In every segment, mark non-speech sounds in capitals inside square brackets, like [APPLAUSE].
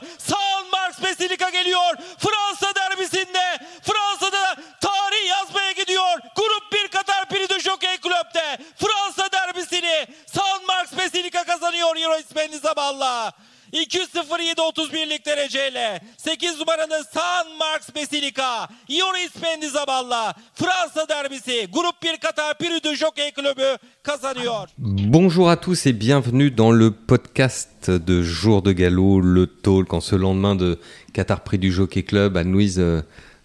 geliyor. Sanmarks Basilika geliyor. Fransa derbisinde Fransa'da tarih yazmaya gidiyor. Grup 1 Katar Prix de Jockey Club'de Fransa derbisini Sanmarks Basilika kazanıyor Euro İspenli Zabal'la. 2.07.31'lik dereceyle 8 numaranın San Marks Basilika Yoris Pendizaballa Fransa derbisi Groupe 1 Qatar Prix de Jockey Club'ü kazanıyor. Bonjour à tous et bienvenue dans le podcast de Jour de Galop, le talk en ce lendemain de Qatar Prix du Jockey Club. Anne-Louise, euh,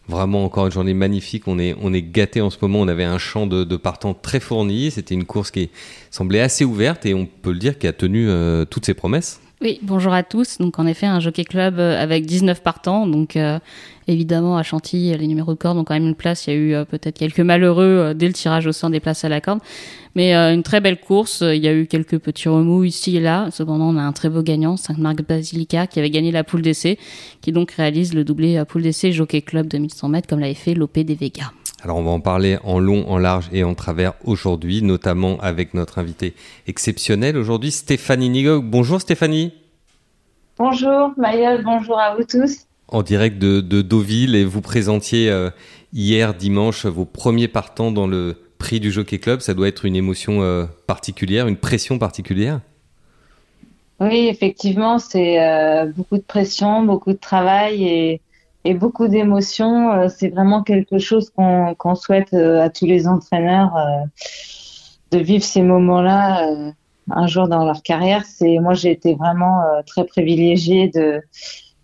vraiment encore une journée magnifique. On est, on est gâté en ce moment. On avait un champ de, de partants très fourni. C'était une course qui semblait assez ouverte et on peut le dire qui a tenu euh, toutes ses promesses. Oui, bonjour à tous. Donc en effet, un jockey club euh, avec 19 partants. Donc euh, évidemment à Chantilly, les numéros de corde ont quand même une place. Il y a eu euh, peut-être quelques malheureux dès le tirage au sein des places à la corde. Mais une très belle course. Il y a eu quelques petits remous ici et là. Cependant, on a un très beau gagnant, Sainte-Marc Basilica, qui avait gagné la poule d'essai, qui donc réalise le doublé poule d'essai jockey club de 1100 mètres comme l'avait fait l'OP des Vega. Alors on va en parler en long, en large et en travers aujourd'hui, notamment avec notre invité exceptionnel aujourd'hui, Stéphanie Nigog. Bonjour Stéphanie. Bonjour Mayol, bonjour à vous tous. En direct de, Deauville et vous présentiez euh, hier dimanche vos premiers partants dans le prix du Jockey Club. Ça doit être une émotion euh, particulière, une pression particulière. Oui, effectivement, c'est euh, beaucoup de pression, beaucoup de travail et et beaucoup d'émotions. Euh, c'est vraiment quelque chose qu'on souhaite euh, à tous les entraîneurs euh, de vivre ces moments-là un jour dans leur carrière. C'est moi j'ai été vraiment très privilégiée de,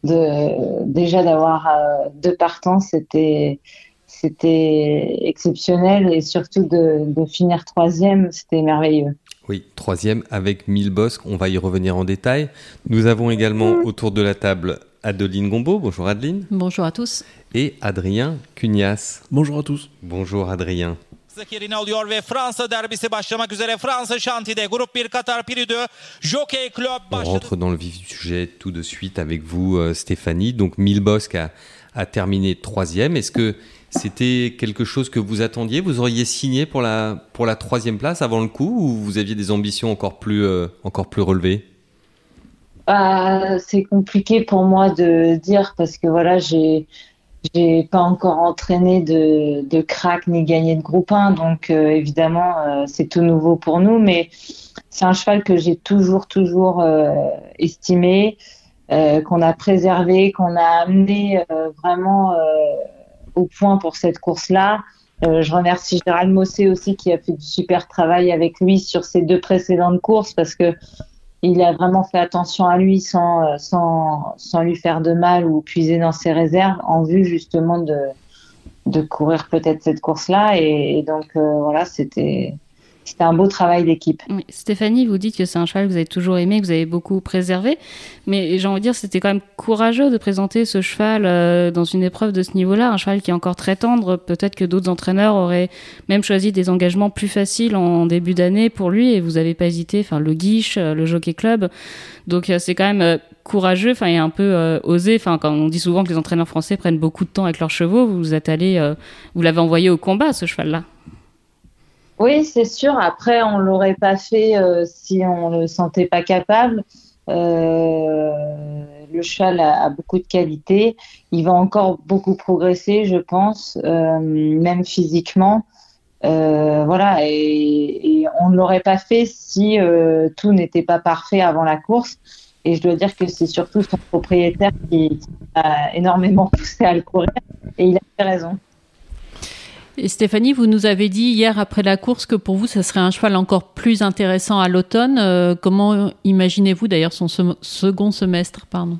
de déjà d'avoir deux partants. C'était c'était exceptionnel et surtout de, de finir troisième, c'était merveilleux. Oui, troisième avec mille bosques, on va y revenir en détail. Nous avons également autour de la table Adeline Gombeau. Bonjour Adeline. Bonjour à tous. Et Adrien Cugnas. Bonjour à tous. Bonjour Adrien. On rentre dans le vif du sujet tout de suite avec vous euh, Stéphanie. Donc Milbosque a, a terminé troisième. Est-ce que c'était quelque chose que vous attendiez? Vous auriez signé pour la, pour la troisième place avant le coup ou vous aviez des ambitions encore plus, euh, encore plus relevées? Bah, c'est compliqué pour moi de dire parce que voilà, j'ai pas encore entraîné de, de crack ni gagné de groupe 1, donc euh, évidemment euh, c'est tout nouveau pour nous, mais c'est un cheval que j'ai toujours toujours estimé, qu'on a préservé, qu'on a amené vraiment au point pour cette course-là. je remercie Gérald Mossé aussi qui a fait du super travail avec lui sur ces deux précédentes courses parce que il a vraiment fait attention à lui sans, euh, sans, sans lui faire de mal ou puiser dans ses réserves en vue justement de, de courir peut-être cette course-là. Et, donc euh, voilà, c'était c'était un beau travail d'équipe. Stéphanie, vous dites que c'est un cheval que vous avez toujours aimé, que vous avez beaucoup préservé, mais j'ai envie de dire c'était quand même courageux de présenter ce cheval euh, dans une épreuve de ce niveau-là, un cheval qui est encore très tendre. Peut-être que d'autres entraîneurs auraient même choisi des engagements plus faciles en début d'année pour lui, et vous n'avez pas hésité. Enfin, le Guiche, euh, le Jockey Club, donc euh, c'est quand même courageux, enfin et un peu osé. Enfin, quand on dit souvent que les entraîneurs français prennent beaucoup de temps avec leurs chevaux, vous êtes allé, vous l'avez envoyé au combat ce cheval-là. Oui, c'est sûr. Après, on l'aurait pas fait euh, si on le sentait pas capable. Euh, le cheval a, beaucoup de qualité. Il va encore beaucoup progresser, je pense, euh, même physiquement. voilà, et, on ne l'aurait pas fait si tout n'était pas parfait avant la course. Et je dois dire que c'est surtout son propriétaire qui a énormément [LAUGHS] poussé à le courir. Et il a fait raison. Stéphanie, vous nous avez dit hier après la course que pour vous, ça serait un cheval encore plus intéressant à l'automne. Euh, comment imaginez-vous d'ailleurs son second semestre pardon?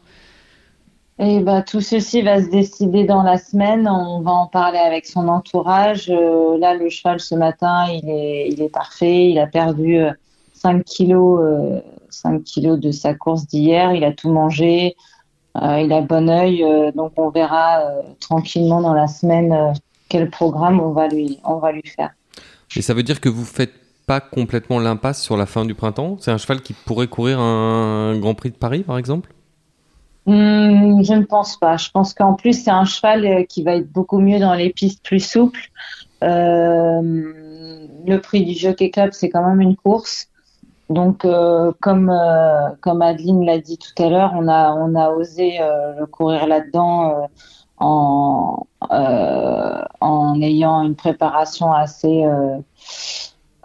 Eh ben, tout ceci va se décider dans la semaine. On va en parler avec son entourage. Euh, là, le cheval ce matin, il est, parfait. Il a perdu 5 euh, kilos, 5 kilos de sa course d'hier. Il a tout mangé. il a bon oeil. donc, on verra tranquillement dans la semaine quel programme on va lui, on va lui faire. Et ça veut dire que vous faites pas complètement l'impasse sur la fin du printemps? C'est un cheval qui pourrait courir un Grand Prix de Paris, par exemple? Hmm, Je ne pense pas. Je pense qu'en plus, c'est un cheval euh, qui va être beaucoup mieux dans les pistes plus souples. Euh, le prix du Jockey Club, c'est quand même une course. Donc, euh, comme, euh, comme Adeline l'a dit tout à l'heure, on a, on a osé euh, courir là-dedans en, euh, en ayant une préparation assez, euh,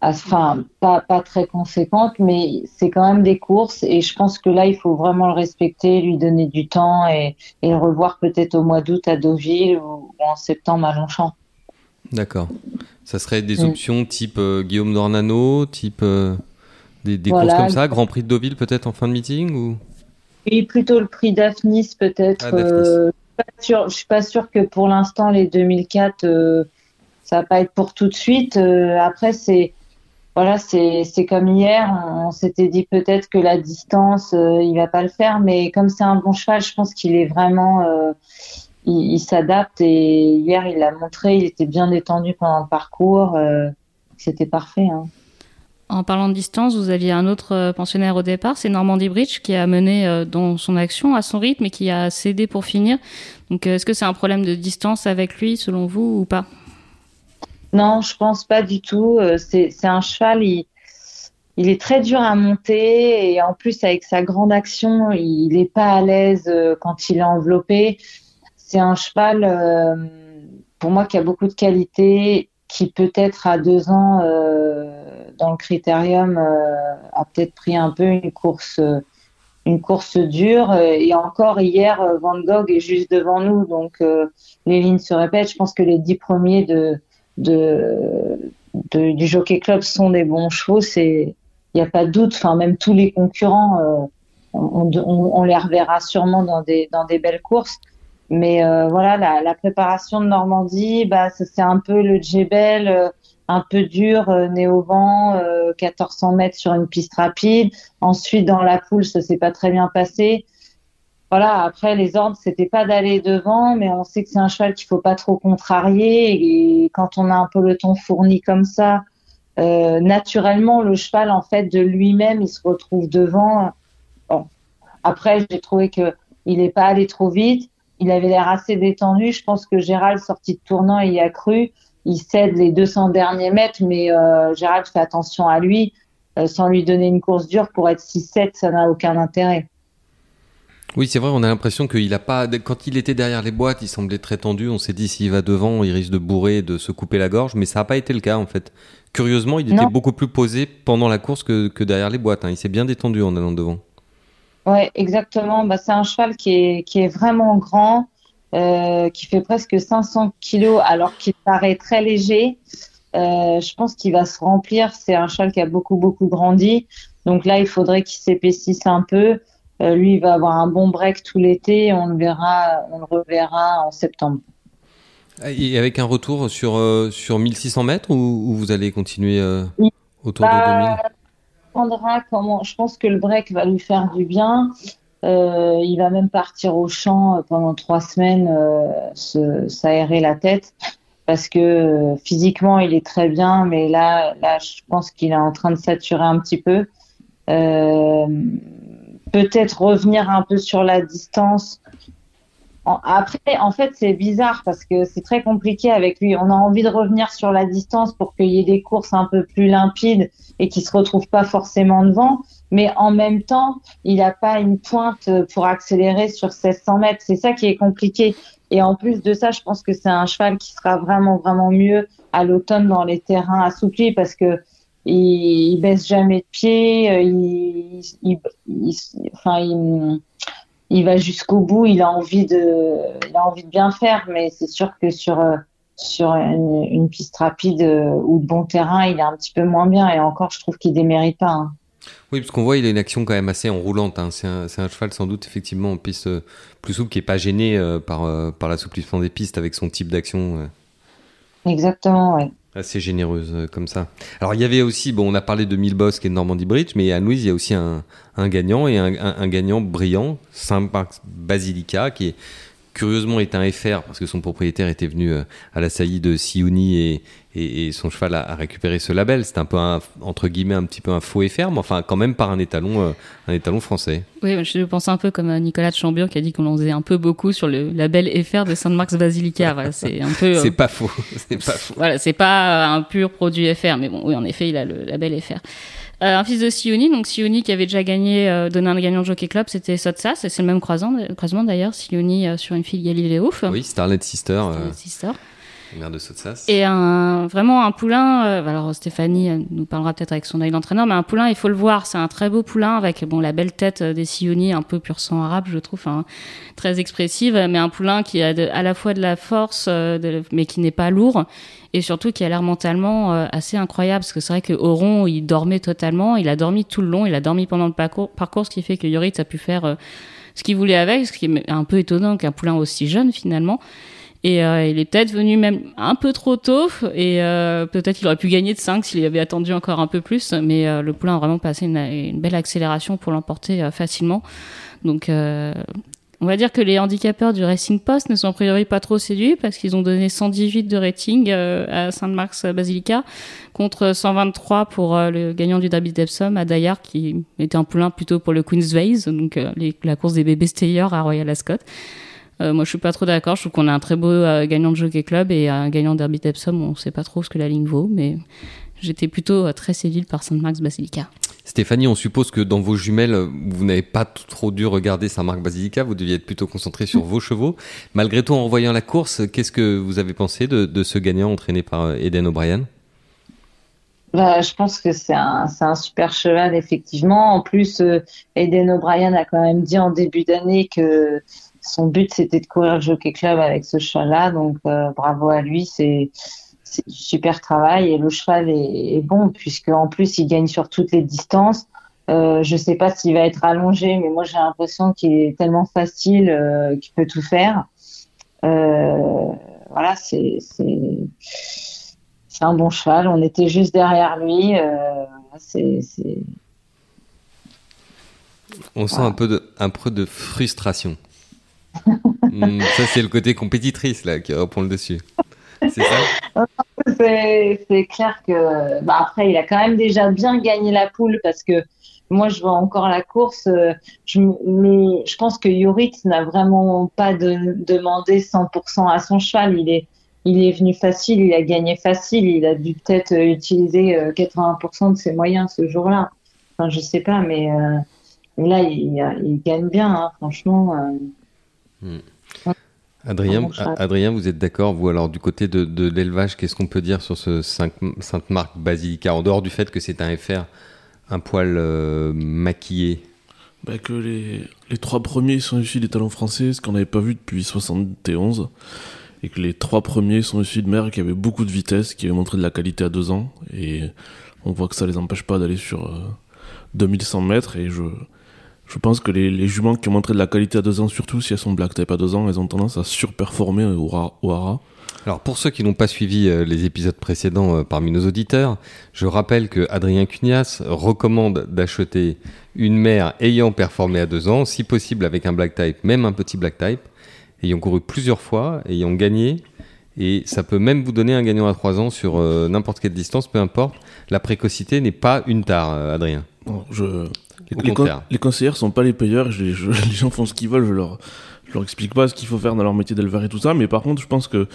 assez- enfin, pas, pas très conséquente, mais c'est quand même des courses et je pense que là, il faut vraiment le respecter, lui donner du temps et, et le revoir peut-être au mois d'août à Deauville ou, ou en septembre à Longchamp. D'accord. Ça serait des Mm. options type euh, Guillaume Dornano, type des, des Voilà. courses comme ça, Grand Prix de Deauville peut-être en fin de meeting ou? Oui, plutôt le prix Daphnis peut-être. Ah, je je suis pas sûre que pour l'instant les 2004 euh, ça va pas être pour tout de suite. Euh, après c'est voilà c'est comme hier, on, s'était dit peut-être que la distance euh, il va pas le faire, mais comme c'est un bon cheval, je pense qu'il est vraiment euh, il, il s'adapte et hier il l'a montré, il était bien détendu pendant le parcours, euh, c'était parfait. Hein. En parlant de distance, vous aviez un autre euh, pensionnaire au départ, c'est Normandie Bridge, qui a mené euh, dans son action à son rythme et qui a cédé pour finir. Donc, euh, est-ce que c'est un problème de distance avec lui, selon vous, ou pas? Non, je pense pas du tout. C'est, un cheval, il, est très dur à monter et en plus avec sa grande action, il est pas à l'aise quand il est enveloppé. C'est un cheval, pour moi, qui a beaucoup de qualité, qui peut-être à deux ans dans le critérium euh, a peut-être pris un peu une course, euh, une course dure. Et encore hier, euh, Van Gogh est juste devant nous, donc les lignes se répètent. Je pense que les dix premiers de du Jockey Club sont des bons chevaux, il n'y a pas de doute. Enfin, même tous les concurrents, on, les reverra sûrement dans des belles courses. Mais voilà, la, préparation de Normandie, bah c'est un peu le Djebel, un peu dur, euh, né au vent, euh, 1400 mètres sur une piste rapide. Ensuite, dans la poule, ça s'est pas très bien passé. Voilà, après les ordres, c'était pas d'aller devant, mais on sait que c'est un cheval qu'il faut pas trop contrarier. Et quand on a un peloton fourni comme ça, euh, naturellement, le cheval, en fait, de lui-même, il se retrouve devant. Bon. Après, j'ai trouvé que il est pas allé trop vite. Il avait l'air assez détendu. Je pense que Gérald, sorti de tournant, il y a cru. Il cède les 200 derniers mètres, mais euh, Gérald fait attention à lui, euh, sans lui donner une course dure pour être 6-7, ça n'a aucun intérêt. Oui, c'est vrai, on a l'impression qu'il a pas. Quand il était derrière les boîtes, il semblait très tendu. On s'est dit s'il va devant, il risque de bourrer, de se couper la gorge, mais ça n'a pas été le cas en fait. Curieusement, il était beaucoup plus posé pendant la course que, que derrière les boîtes. hein. Il s'est bien détendu en allant devant. Ouais, exactement. Bah, c'est un cheval qui est, qui est vraiment grand, euh, qui fait presque 500 kilos alors qu'il paraît très léger. Euh, je pense qu'il va se remplir. C'est un cheval qui a beaucoup, beaucoup grandi. Donc là, il faudrait qu'il s'épaississe un peu. Euh, lui, il va avoir un bon break tout l'été. On le verra, on le reverra en septembre. Et avec un retour sur, euh, sur 1600 mètres ou, ou vous allez continuer Oui. autour de Bah, 2000 prendra comment je pense que le break va lui faire du bien Euh, il va même partir au champ euh, pendant trois semaines euh, s'aérer la tête. Parce que physiquement il est très bien mais là là je pense qu'il est en train de saturer un petit peu. Peut-être revenir un peu sur la distance. Après en fait c'est bizarre parce que c'est très compliqué avec lui. On a envie de revenir sur la distance pour qu'il y ait des courses un peu plus limpides et qui se retrouve pas forcément devant, mais en même temps, il n'a pas une pointe pour accélérer sur 1600 mètres. C'est ça qui est compliqué. Et en plus de ça, je pense que c'est un cheval qui sera vraiment, vraiment mieux à l'automne dans les terrains assouplis parce que il, baisse jamais de pied, euh, il, enfin, il, va jusqu'au bout, il a envie de, il a envie de bien faire, mais c'est sûr que sur, euh, sur une, piste rapide euh, ou de bon terrain, il est un petit peu moins bien. Et encore, je trouve qu'il démérite pas. hein. Oui, parce qu'on voit, il a une action quand même assez enroulante. hein. C'est un, cheval sans doute effectivement en piste euh, plus souple, qui est pas gêné euh, par, euh, par l'assouplissement des pistes avec son type d'action Exactement, ouais. assez généreuse comme ça. Alors il y avait aussi, bon, on a parlé de Milbos qui est de Normandie Bridge, mais à Louise il y a aussi un, un gagnant et un, un- un gagnant brillant, Saint-Marc Basilica, qui est curieusement est un FR parce que son propriétaire était venu euh, à la saillie de Siouni et, et, et son cheval a, a récupéré ce label. C'est un peu un, entre guillemets un petit peu un faux FR, mais enfin quand même par un étalon, euh, un étalon français. Oui, je pense un peu comme euh, Nicolas de Chambion qui a dit qu'on en faisait un peu beaucoup sur le label FR de Saint-Marc's Basilica. Voilà, c'est un peu. euh, C'est pas faux, [LAUGHS] c'est pas faux. Voilà, c'est pas un pur produit FR, mais bon, oui, en effet, il a le label FR. Euh, un fils de Sioni, donc Sioni qui avait déjà gagné, euh, donné un gagnant de Jockey Club, c'était Sotsas, et c'est le même croisement, croisement d'ailleurs, Sioni euh, sur une fille Galiléo. Oui, Starlet Sister, euh, Sister. Et un, vraiment un poulain, euh, alors Stéphanie nous parlera peut-être avec son œil d'entraîneur, mais un poulain, il faut le voir, c'est un très beau poulain avec bon, la belle tête euh, des Sioni, un peu pur sang arabe, je trouve, hein, très expressive, mais un poulain qui a à la fois de la force, euh, mais qui n'est pas lourd, et surtout qui a l'air mentalement assez incroyable, parce que c'est vrai que Oron, il dormait totalement, il a dormi tout le long, il a dormi pendant le parcours, ce qui fait que Yoritz a pu faire ce qu'il voulait avec, ce qui est un peu étonnant qu'un poulain aussi jeune finalement. Et euh, il est peut-être venu même un peu trop tôt, et euh, peut-être qu'il aurait pu gagner de 5 s'il avait attendu encore un peu plus, mais euh, le poulain a vraiment passé une, belle accélération pour l'emporter euh, facilement. Donc euh, on va dire que les handicapeurs du Racing Post ne sont a priori pas trop séduits parce qu'ils ont donné 118 de rating euh, à Saint-Marc's Basilica contre 123 pour le gagnant du Derby d'Epsom à Dayar qui était un poulain plutôt pour le Queen's Vase, donc les- la course des bébés Steyr à Royal Ascot. Euh, moi, je suis pas trop d'accord. Je trouve qu'on a un très beau euh, gagnant de Jockey Club et un gagnant de Derby d'Epsom. On sait pas trop ce que la ligne vaut, mais j'étais plutôt euh, très séduite par Saint-Marc's Basilica. Stéphanie, on suppose que dans vos jumelles, vous n'avez pas trop dû regarder Saint-Marc Basilica, vous deviez être plutôt concentré sur vos chevaux. Malgré tout, en voyant la course, qu'est-ce que vous avez pensé de, de ce gagnant entraîné par Eden O'Brien? Bah, je pense que c'est un, c'est un super cheval, effectivement. En plus, Eden O'Brien a quand même dit en début d'année que son but, c'était de courir le Jockey Club avec ce cheval-là. Donc, euh, bravo à lui. C'est, super travail. Et le cheval est, est bon, puisque en plus, il gagne sur toutes les distances. Euh, je sais pas s'il va être allongé, mais moi, j'ai l'impression qu'il est tellement facile euh, qu'il peut tout faire. Euh, voilà, c'est, un bon cheval. On était juste derrière lui. C'est. On sent un peu de, un peu de frustration. Hmm, ça, c'est le côté compétitrice là qui reprend le dessus. C'est ça? C'est, clair que, bah après, il a quand même déjà bien gagné la poule parce que moi, je vois encore la course. euh, Je, je pense que Yoritz n'a vraiment pas de, demandé 100% à son cheval. Il est, il est venu facile, il a gagné facile. Il a dû peut-être euh, utiliser euh, 80% de ses moyens ce jour-là. Enfin, je sais pas, mais euh, là, il, gagne bien, hein, franchement. euh. Adrien, Bon cheval. Adrien, vous êtes d'accord, vous, alors du côté de, de l'élevage, qu'est-ce qu'on peut dire sur ce Saint- Sainte-Marc Basilica, en dehors du fait que c'est un FR, un poil euh, maquillé? Bah, que les, les trois premiers sont issus des talents français, ce qu'on n'avait pas vu depuis 71. Et que les trois premiers sont issus de mères qui avaient beaucoup de vitesse, qui avaient montré de la qualité à deux ans. Et on voit que ça les empêche pas d'aller sur euh, 2100 mètres. Et je, je pense que les, juments qui ont montré de la qualité à deux ans, surtout si elles sont black type à deux ans, elles ont tendance à surperformer au, ra- hara. Alors pour ceux qui n'ont pas suivi euh, les épisodes précédents euh, parmi nos auditeurs, je rappelle que Adrien Cugnas recommande d'acheter une mère ayant performé à deux ans, si possible avec un black type, même un petit black type, ayant couru plusieurs fois, ayant gagné, et ça peut même vous donner un gagnant à trois ans sur euh, n'importe quelle distance, peu importe. La précocité n'est pas une tare, euh, Adrien. Je, les, les con- les conseillères sont pas les payeurs. je- je- [LAUGHS] les gens font ce qu'ils veulent. Je leur, je leur explique pas ce qu'il faut faire dans leur métier d'éleveur et tout ça. Mais par contre, je pense que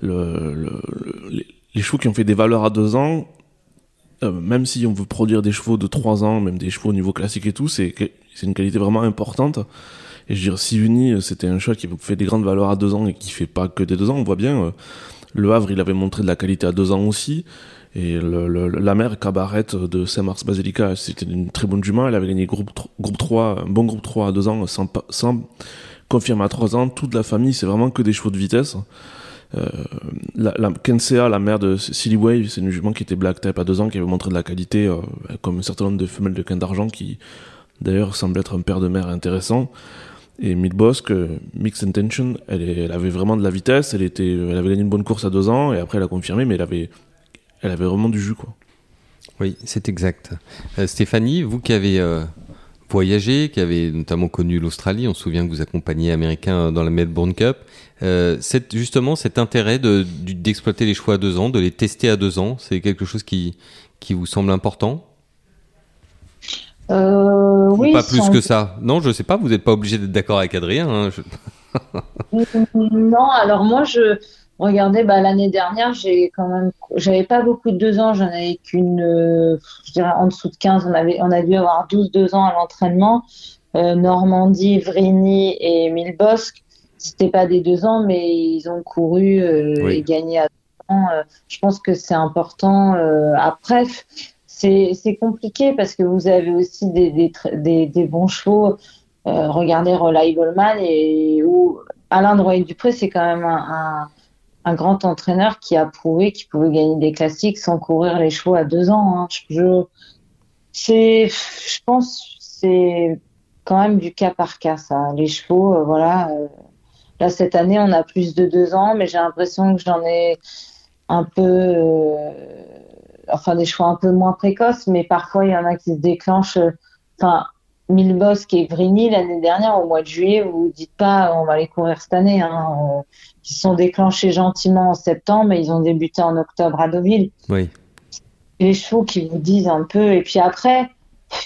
le, le- le- les, les chevaux qui ont fait des valeurs à deux ans, euh, même si on veut produire des chevaux de trois ans, même des chevaux au niveau classique et tout, c'est une qualité vraiment importante. Et je veux dire, si Uni, c'était un cheval qui fait des grandes valeurs à deux ans et qui fait pas que des deux ans, on voit bien. euh, le Havre, il avait montré de la qualité à deux ans aussi. Et la mère Cabaret de Saint-Mars Basilica, c'était une très bonne jument. Elle avait gagné groupe, groupe 3, un bon groupe 3 à 2 ans, sans, sans confirmer à 3 ans. Toute la famille, c'est vraiment que des chevaux de vitesse. Euh, la, la Kensea, la mère de Silly Wave, c'est une jument qui était black type à 2 ans, qui avait montré de la qualité, euh, comme un certain nombre de femelles de quin d'argent, qui d'ailleurs semble être un père de mère intéressant. Et Midbosque, euh, Mixed Intention, elle avait vraiment de la vitesse, elle, était, elle avait gagné une bonne course à 2 ans, et après elle a confirmé, mais elle avait, elle avait vraiment du jus, quoi. Oui, c'est exact. Euh, Stéphanie, vous qui avez euh, voyagé, qui avez notamment connu l'Australie, on se souvient que vous accompagnez Américains dans la Melbourne Cup, euh, c'est justement cet intérêt de- d'exploiter les choix à deux ans, de les tester à deux ans, c'est quelque chose qui, qui vous semble important? Euh, Ou oui, pas plus que ça? Non, je sais pas, vous n'êtes pas obligé d'être d'accord avec Adrien. hein, je- [LAUGHS] Non, alors moi, je, Regardez, bah, l'année dernière, j'ai quand même, j'avais pas beaucoup de deux ans, j'en avais qu'une, euh, je dirais en dessous de 15, on avait, on a dû avoir 12 deux ans à l'entraînement. Euh, Normandie, Vrigny et Milbosque, c'était pas des deux ans, mais ils ont couru euh, Oui. et gagné à deux ans. Je pense que c'est important. Après, c'est, compliqué parce que vous avez aussi des, des, tr- des, des bons chevaux. Regardez Relay Goldman et où Alain Droyer-Dupré, c'est quand même un, un, un grand entraîneur qui a prouvé qu'il pouvait gagner des classiques sans courir les chevaux à deux ans. hein. Je, c'est, je pense, c'est quand même du cas par cas, ça. Les chevaux, euh, voilà. euh, là, cette année, on a plus de deux ans, mais j'ai l'impression que j'en ai un peu, euh, enfin, des chevaux un peu moins précoces, mais parfois, il y en a qui se déclenchent. Enfin, Milbosque et Vrigny, l'année dernière, au mois de juillet, vous vous dites pas, on va les courir cette année. Hein. Ils se sont déclenchés gentiment en septembre et ils ont débuté en octobre à Deauville Oui. les chevaux qui vous disent un peu. Et puis après,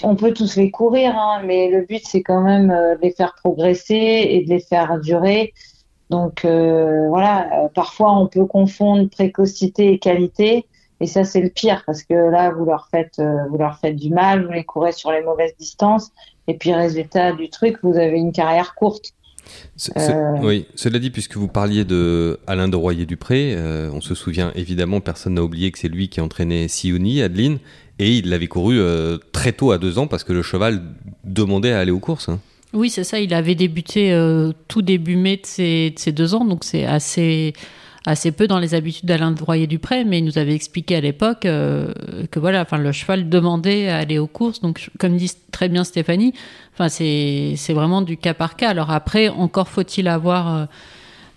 on peut tous les courir, hein, mais le but, c'est quand même euh, de les faire progresser et de les faire durer. Donc euh, voilà, euh, parfois on peut confondre précocité et qualité. Et ça, c'est le pire parce que là, vous leur faites, euh, vous leur faites du mal, vous les courez sur les mauvaises distances. Et puis, résultat du truc, vous avez une carrière courte. Ce- ce- Euh. Oui, cela dit, puisque vous parliez de Alain de Royer-Dupré, euh, on se souvient évidemment, personne n'a oublié que c'est lui qui entraînait Sioni, Adeline, et il l'avait couru euh, très tôt à deux ans parce que le cheval demandait à aller aux courses. hein. Oui, c'est ça. Il avait débuté euh, tout début mai de ses, de ses deux ans, donc c'est assez, assez peu dans les habitudes d'Alain de Royer-Dupré, mais il nous avait expliqué à l'époque euh, que voilà, enfin, le cheval demandait à aller aux courses. Donc, comme dit très bien Stéphanie, enfin, c'est vraiment du cas par cas. Alors après, encore faut-il avoir. euh,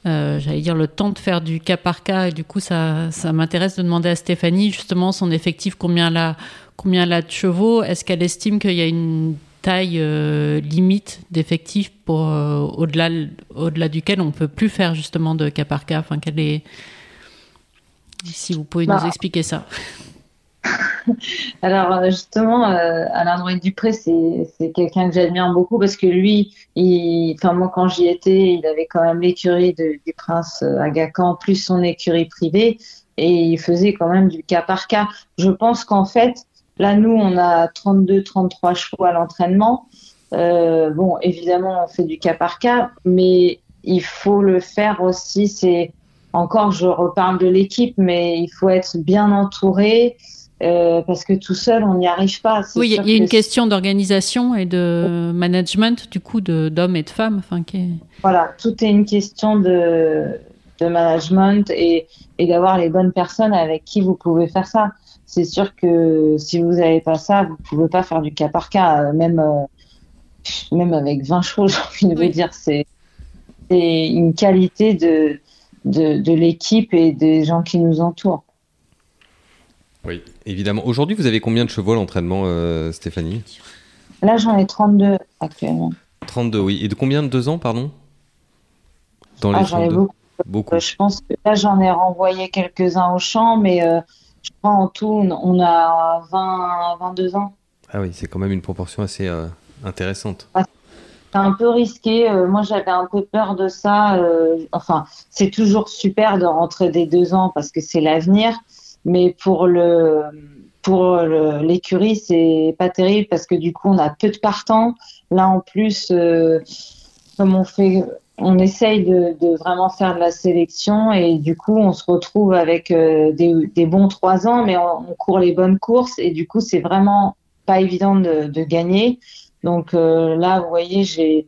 euh, j'allais dire le temps de faire du cas par cas et du coup ça, m'intéresse de demander à Stéphanie justement son effectif combien elle combien elle a de chevaux est-ce qu'elle estime qu'il y a une taille euh, limite d'effectif pour euh, au-delà au-delà duquel on peut plus faire justement de cas par cas. Enfin quelle est si vous pouvez Bah, nous expliquer ça. [LAUGHS] Alors euh, justement, euh, Alain Drouet Dupré, c'est quelqu'un que j'admire beaucoup parce que lui, il, enfin moi quand j'y étais, il avait quand même l'écurie du prince Aga Khan plus son écurie privée et il faisait quand même du cas par cas. Je pense qu'en fait, là nous on a 32, 33 chevaux à l'entraînement. Euh, bon, évidemment on fait du cas par cas, mais il faut le faire aussi. C'est encore, je reparle de l'équipe, mais il faut être bien entouré. Euh, parce que tout seul, on n'y arrive pas. Oui il y a- y une que question d'organisation et de management du coup de d'hommes et de femmes enfin qui est- Voilà, tout est une question de, de management et, et d'avoir les bonnes personnes avec qui vous pouvez faire ça. C'est sûr que si vous n'avez pas ça, vous pouvez pas faire du cas par cas, euh, même, euh, même avec 20 chevaux, [LAUGHS] j'ai envie de vous dire. C'est c'est une qualité de, de, de l'équipe et des gens qui nous entourent. Oui, évidemment. Aujourd'hui, vous avez combien de chevaux à l'entraînement, euh, Stéphanie? Là, j'en ai 32 actuellement. 32, oui. Et de combien de deux ans, pardon? Dans les Ah, j'en ai 32 beaucoup. Beaucoup. Euh, Je pense que là, j'en ai renvoyé quelques-uns au champ, mais euh, je crois en tout, on a 20, 22 ans. Ah oui, c'est quand même une proportion assez euh, intéressante. C'est un peu risqué. euh, moi, j'avais un peu peur de ça. euh, enfin, c'est toujours super de rentrer des deux ans parce que c'est l'avenir, mais pour le pour l'écurie, c'est pas terrible parce que du coup, on a peu de partants. Là, en plus, comme on fait, on essaye de, de vraiment faire de la sélection et du coup, on se retrouve avec euh, des, des bons trois ans, mais on, on court les bonnes courses et du coup, c'est vraiment pas évident de, de gagner. Donc euh, là, vous voyez, j'ai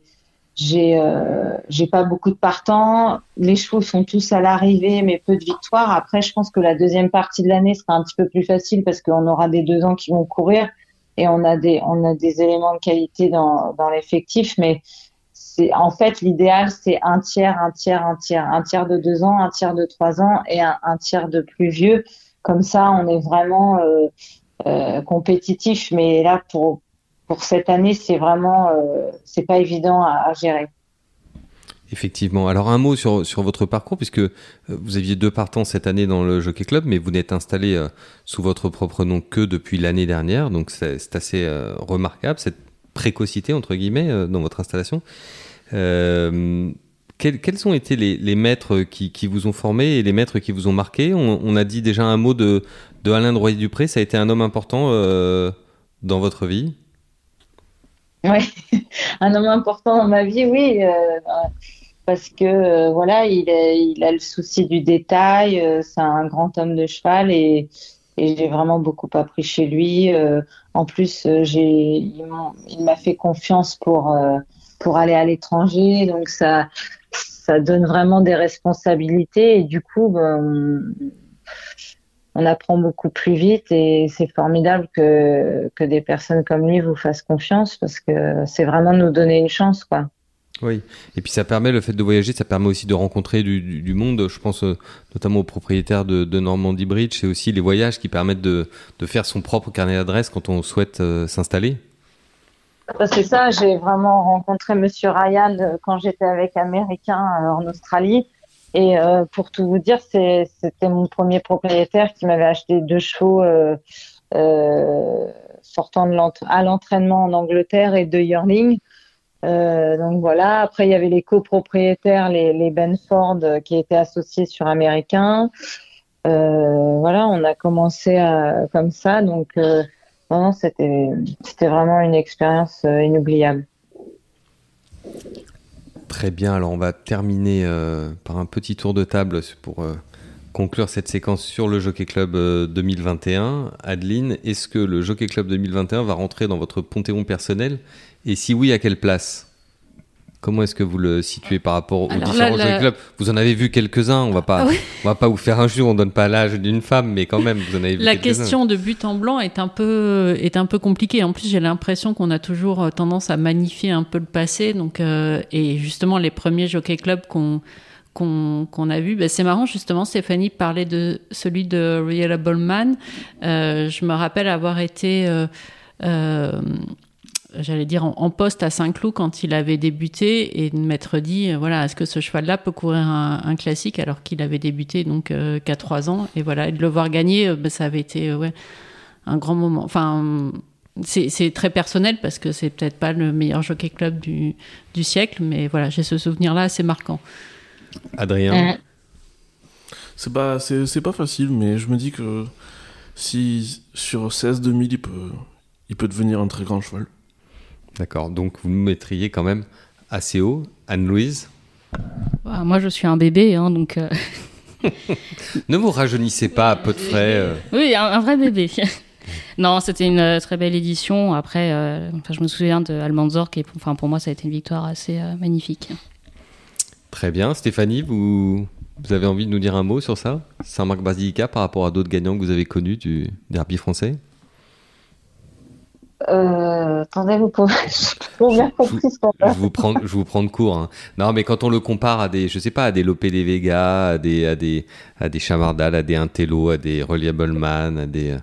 j'ai euh, j'ai pas beaucoup de partants. Les chevaux sont tous à l'arrivée, mais peu de victoires. Après, je pense que la deuxième partie de l'année sera un petit peu plus facile parce qu'on aura des deux ans qui vont courir et on a des on a des éléments de qualité dans dans l'effectif. Mais c'est en fait l'idéal, c'est un tiers, un tiers, un tiers, un tiers de deux ans, un tiers de trois ans et un, tiers de plus vieux. Comme ça, on est vraiment euh, euh, compétitif. Mais là, pour cette année, c'est vraiment, euh, c'est pas évident à, gérer. Effectivement. Alors un mot sur, votre parcours, puisque vous aviez deux partants cette année dans le Jockey Club, mais vous n'êtes installé sous votre propre nom que depuis l'année dernière, donc c'est assez remarquable, précocité, entre guillemets, euh, dans votre installation. Euh, quels, ont été les, maîtres qui, vous ont formé et les maîtres qui vous ont marqué on, a dit déjà un mot de, de Alain de Royer-Dupré. Ça a été un homme important euh, dans votre vie? Oui, [LAUGHS] un homme important dans ma vie, oui. Euh, parce que voilà, il, est, il, a le souci du détail. C'est un grand homme de cheval et, et j'ai vraiment beaucoup appris chez lui. Euh, en plus, j'ai, il m'a fait confiance pour pour aller à l'étranger, donc ça ça donne vraiment des responsabilités et du coup, ben, on apprend beaucoup plus vite et c'est formidable que, que des personnes comme lui vous fassent confiance parce que c'est vraiment nous donner une chance, quoi. Oui, et puis ça permet, le fait de voyager, ça permet aussi de rencontrer du, monde. Je pense euh, notamment aux propriétaires de, Normandie Bridge et aussi les voyages qui permettent de, faire son propre carnet d'adresse quand on souhaite euh, s'installer. C'est ça, j'ai vraiment rencontré Monsieur Ryan euh, quand j'étais avec Américain en Australie. Et pour tout vous dire, c'était mon premier propriétaire qui m'avait acheté deux chevaux sortant de à l'entraînement en Angleterre et deux yearlings. Euh, donc voilà. Après, il y avait les copropriétaires, les, les Benford, qui étaient associés sur Américain. Euh, voilà, on a commencé comme ça. Donc euh, vraiment, c'était c'était vraiment une expérience inoubliable. Très bien, alors on va terminer euh, par un petit tour de table pour euh, conclure cette séquence sur le Jockey Club euh, 2021. Adeline, est-ce que le Jockey Club 2021 va rentrer dans votre panthéon personnel Et si oui, à quelle place? Comment est-ce que vous le situez par rapport aux Alors différents là, la- Clubs Vous en avez vu quelques-uns, on va pas, Ah on va pas vous faire un jour, on donne pas l'âge d'une femme, mais quand même, vous en avez vu La question de but en blanc est un peu est un peu compliquée. En plus, j'ai l'impression qu'on a toujours euh, tendance à magnifier un peu le passé. Donc, euh, et justement, les premiers jockey clubs qu'on qu'on qu'on a vu, ben, c'est marrant justement. Stéphanie parlait de celui de Reliable Man. Euh, je me rappelle avoir été euh, J'allais dire en, en poste à Saint-Cloud quand il avait débuté et de m'être dit euh, voilà est-ce que ce cheval-là peut courir un, un classique alors qu'il avait débuté donc euh, qu'à 3 ans et voilà et de le voir gagner euh, ben, ça avait été euh, ouais un grand moment. Enfin, c'est très personnel parce que c'est peut-être pas le meilleur jockey club du, du siècle, mais voilà, j'ai ce souvenir-là assez marquant. Adrien, Euh, C'est pas, c'est, pas facile, mais je me dis que si sur 16 2000 il peut, il peut devenir un très grand cheval. D'accord, donc vous nous mettriez quand même assez haut. Anne-Louise, Ah, moi, je suis un bébé, hein, donc euh, [LAUGHS] ne vous rajeunissez pas à peu de frais. euh. oui, un, un vrai bébé. [LAUGHS] non, c'était une euh, très belle édition. Après, euh, enfin, je me souviens de Almanzor, qui, est- enfin, pour moi, ça a été une victoire assez magnifique. Très bien. Stéphanie, vous, vous avez envie de nous dire un mot sur ça? Saint-Marc Basilica par rapport à d'autres gagnants que vous avez connus du derby français? Euh, attendez, vous pouvez. [LAUGHS] J'ai bien compris ce qu'on je vous prends, je vous prends de court. hein. Non, mais quand on le compare à des, je sais pas, à des Lopé des Vega, à des, à des, à des Chamardal, à des Intello, à des Reliable Man, à des,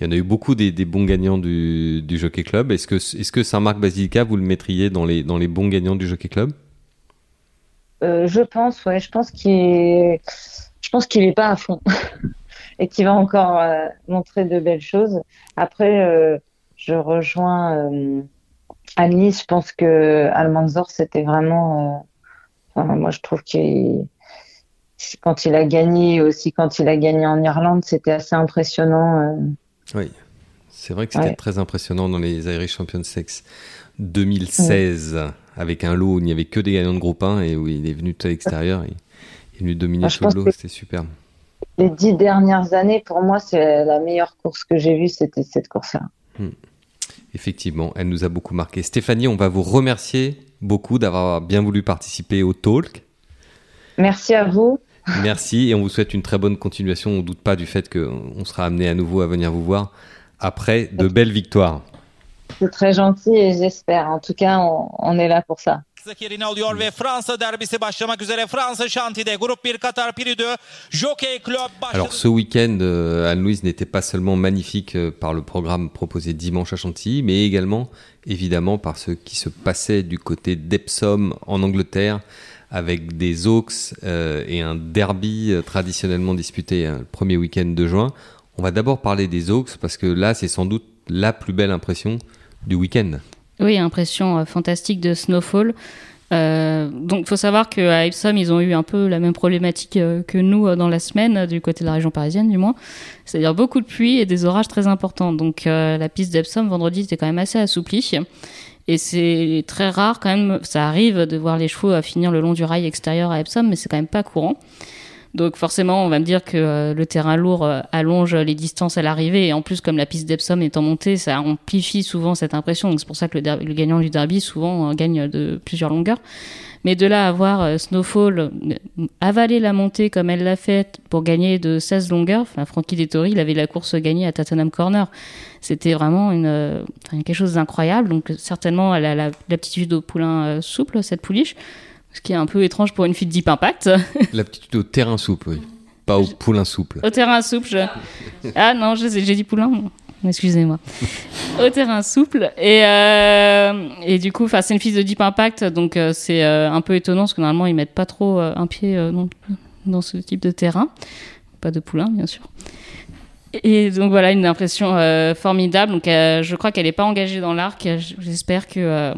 il y en a eu beaucoup des, des bons gagnants du, du Jockey Club. Est-ce que, est-ce que Saint-Marc Basilica, vous le mettriez dans les, dans les bons gagnants du Jockey Club? Euh, je pense, ouais, je pense qu'il est, je pense qu'il est pas à fond [LAUGHS] et qu'il va encore euh, montrer de belles choses. Après, je rejoins euh, Alice. Je pense que Almanzor, c'était vraiment, euh, enfin, moi, je trouve qu'il, quand il a gagné, aussi quand il a gagné en Irlande, c'était assez impressionnant. euh. Oui, c'est vrai que c'était Ouais. très impressionnant dans les Irish Champions Sex 2016, avec un lot où il n'y avait que des gagnants de groupe 1 et où il est venu tout à l'extérieur. et Il est venu dominer Ah, tout le pense lot, que- c'était superbe. Les dix dernières années, pour moi, c'est la meilleure course que j'ai vue, c'était cette course-là. Effectivement, elle nous a beaucoup marqué. Stéphanie, on va vous remercier beaucoup d'avoir bien voulu participer au talk. Merci à vous. Merci et on vous souhaite une très bonne continuation. On ne doute pas du fait qu'on sera amené à nouveau à venir vous voir après de belles victoires. C'est très gentil et j'espère. En tout cas, on, on est là pour ça. Yerini alıyor ve Fransa derbisi başlamak üzere. Fransa Şanti'de Grup 1 Katar Piri 2 Jockey Club başladı. Alors ce week-end, euh, Anne-Louise n'était pas seulement magnifique euh, par le programme proposé dimanche à Chantilly, mais également évidemment par ce qui se passait du côté d'Epsom en Angleterre, avec des Oaks euh, et un derby euh, traditionnellement disputé le premier week-end de juin. On va d'abord parler des Oaks parce que là c'est sans doute la plus belle impression du week-end. Oui, impression euh, fantastique de Snowfall. Euh, donc, faut savoir qu'à Epsom, ils ont eu un peu la même problématique euh, que nous euh, dans la semaine, du côté de la région parisienne, du moins. C'est-à-dire beaucoup de pluie et des orages très importants. Donc, la piste d'Epsom, vendredi, était quand même assez assouplie. Et c'est très rare, quand même, ça arrive de voir les chevaux finir le long du rail extérieur à Epsom, mais c'est quand même pas courant. Donc forcément, on va me dire que euh, le terrain lourd euh, allonge les distances à l'arrivée. Et en plus, comme la piste d'Epsom est en montée, ça amplifie souvent cette impression. Donc c'est pour ça que le, gagnant du derby, souvent, euh, gagne de plusieurs longueurs. Mais de là à voir Snowfall avaler la montée comme elle l'a fait pour gagner de 16 longueurs, enfin, Frankie Dettori, il avait la course gagnée à Tottenham Corner. C'était vraiment une, quelque chose d'incroyable. Donc certainement, elle a la- l'aptitude au poulain souple, cette pouliche. Ce qui est un peu étrange pour une fille de Deep Impact. [LAUGHS] L'aptitude au terrain souple, oui. Pas au poulain souple. Au terrain souple, je... Ah non, j'ai dit poulain. Excusez-moi. Au terrain souple. Et, euh, et du coup, c'est une fille de Deep Impact, donc euh, c'est euh, un peu étonnant parce que normalement, ils mettent pas trop un pied dans ce type de terrain. Pas de poulain, bien sûr. Et donc voilà, une impression formidable. Donc je crois qu'elle n'est pas engagée dans l'arc. J'espère que...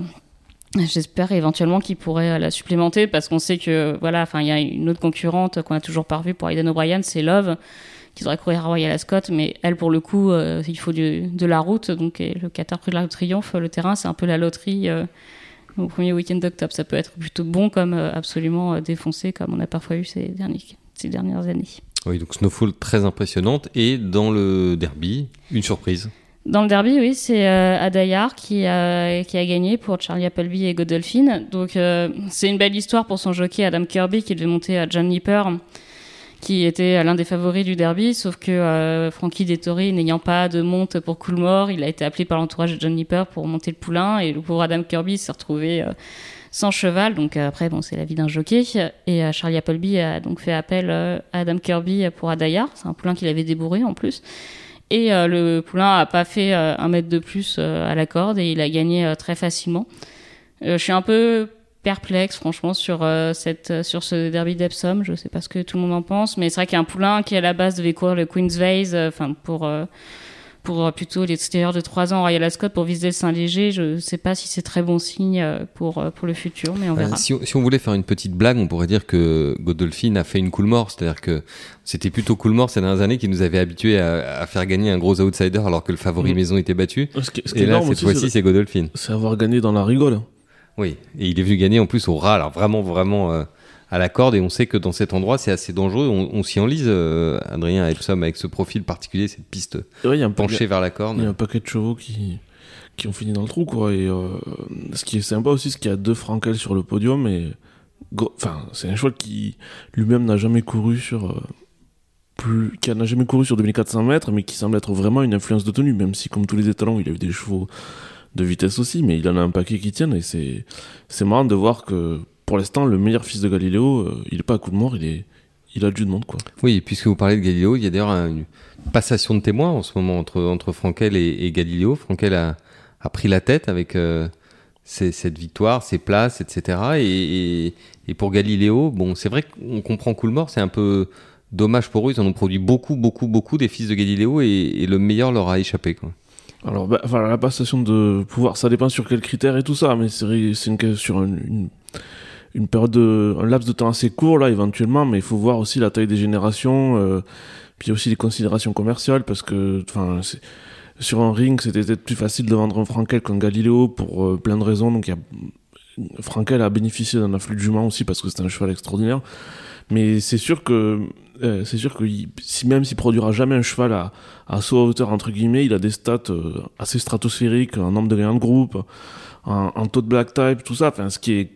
J'espère éventuellement qu'il pourrait euh, la supplémenter parce qu'on sait que voilà, enfin il y a une autre concurrente qu'on a toujours pas revue pour Aidan O'Brien, c'est Love qui devrait courir à Royal Ascot, mais elle pour le coup euh, il faut de la route donc le Qatar Prix de de Triomphe, le terrain c'est un peu la loterie euh, au premier week-end d'octobre, ça peut être plutôt bon comme absolument défoncé comme on a parfois eu ces ces dernières années. Oui, donc Snowfall très impressionnante. Et dans le derby, une surprise. Dans le derby, oui, c'est euh, Adayar qui a, qui a gagné pour Charlie Appleby et Godolphin. Donc, euh, c'est une belle histoire pour son jockey Adam Kirby qui devait monter à John Nipper, qui était l'un des favoris du derby. Sauf que euh, Frankie Dettori, n'ayant pas de monte pour Coolmore, il a été appelé par l'entourage de John Nipper pour monter le poulain. Et le pauvre Adam Kirby s'est retrouvé euh, sans cheval. Donc, euh, après, bon, c'est la vie d'un jockey. Et euh, Charlie Appleby a donc fait appel euh, à Adam Kirby pour Adayar. C'est un poulain qu'il avait débourré en plus. Et euh, le poulain a pas fait euh, un mètre de plus euh, à la corde et il a gagné euh, très facilement. Euh, je suis un peu perplexe, franchement, sur, euh, cette, sur ce derby d'Epsom. Je sais pas ce que tout le monde en pense, mais c'est vrai qu'il y a un poulain qui, à la base, devait courir le Queen's Vase, enfin, pour, pour euh, plutôt l'extérieur de 3 ans Royal Ascot pour viser le Saint-Léger. Je sais pas si c'est très bon signe euh, pour, euh, pour le futur, mais on Euh, verra. si, on, si on voulait faire une petite blague, on pourrait dire que Godolphin a fait une cool mort. C'est-à-dire que c'était plutôt cool mort ces dernières années qui nous avait habitués à, à faire gagner un gros outsider alors que le favori Mhm. maison était battu. Ce qui, ce qui Et là, cette fois-ci, c'est- c'est Godolphin. c'est avoir gagné dans la rigole. Oui, et il est venu gagner en plus au ras, alors vraiment, vraiment euh, à la corde. Et on sait que dans cet endroit, c'est assez dangereux. On, on s'y enlise, euh, Adrien Epsom, avec ce profil particulier, cette piste Et ouais, il y a un peu- penchée vers la Il y a un paquet de chevaux qui, qui ont fini dans le trou, quoi. Et euh, ce qui est sympa aussi, c'est qu'il y a deux Frankel sur le podium. Et enfin, c'est un cheval qui lui-même n'a jamais couru sur. euh, plus, qui n'a jamais couru sur 2400 mètres, mais qui semble être vraiment une influence de tenue, même si, comme tous les étalons, il a eu des chevaux de vitesse aussi, mais il en a un paquet qui tiennent. Et c'est marrant de voir que, pour l'instant, le meilleur fils de Galiléo, euh, il est pas à coup de mort, il est. Il a du monde, quoi. Oui, puisque vous parlez de Galileo, il y a d'ailleurs un- une passation de témoins en ce moment entre, entre Frankel et, et Galileo. Frankel a, a pris la tête avec euh, ses- cette victoire, ses places, etc. Et, et, et pour Galileo, bon, c'est vrai qu'on comprend Coolmore, c'est un peu dommage pour eux. Ils en ont produit beaucoup, beaucoup, beaucoup des fils de Galileo et, et le meilleur leur a échappé. Quoi. Alors, bah, voilà, la passation de pouvoir, ça dépend sur quels critères et tout ça, mais c'est une, sur une, une, une période de, un laps de temps assez court, là, éventuellement, mais il faut voir aussi la taille des générations, euh, puis aussi les considérations commerciales, parce que, enfin, sur un ring, c'était peut-être plus facile de vendre un Frankel qu'un Galileo pour euh, plein de raisons, donc y a, Frankel a bénéficié d'un afflux de juments aussi parce que c'est un cheval extraordinaire. Mais c'est sûr que euh, c'est sûr que il- si même s'il produira jamais un cheval à, à saut à hauteur entre guillemets, il a des stats euh, assez stratosphériques, un nombre de gagnants de groupe, un, un taux de black type, tout ça. Enfin, ce qui est,